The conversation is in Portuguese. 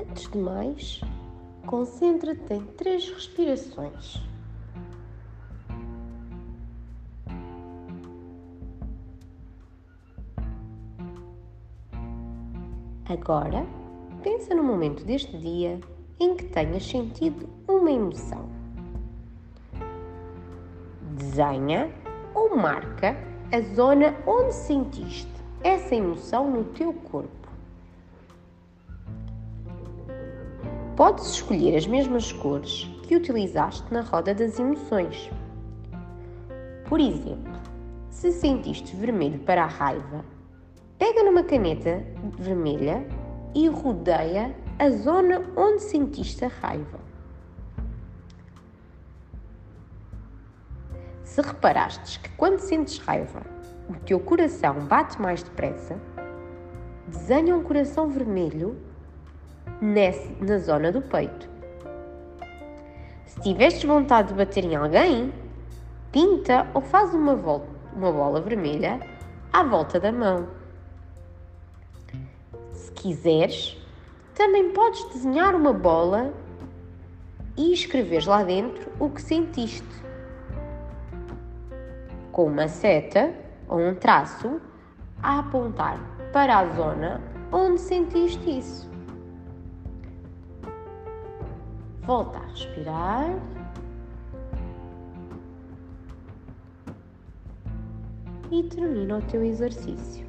Antes de mais, concentra-te em três respirações. Agora, pensa no momento deste dia em que tenhas sentido uma emoção. Desenha ou marca a zona onde sentiste essa emoção no teu corpo. Podes escolher as mesmas cores que utilizaste na roda das emoções. Por exemplo, se sentiste vermelho para a raiva, Pega numa caneta vermelha e rodeia a zona onde sentiste a raiva. Se reparastes que quando sentes raiva o teu coração bate mais depressa, desenha um coração vermelho nesse, na zona do peito. Se tivestes vontade de bater em alguém, pinta ou faz uma, volta, uma bola vermelha à volta da mão. Se quiseres, também podes desenhar uma bola e escrever lá dentro o que sentiste. Com uma seta ou um traço a apontar para a zona onde sentiste isso. Volta a respirar. E termina o teu exercício.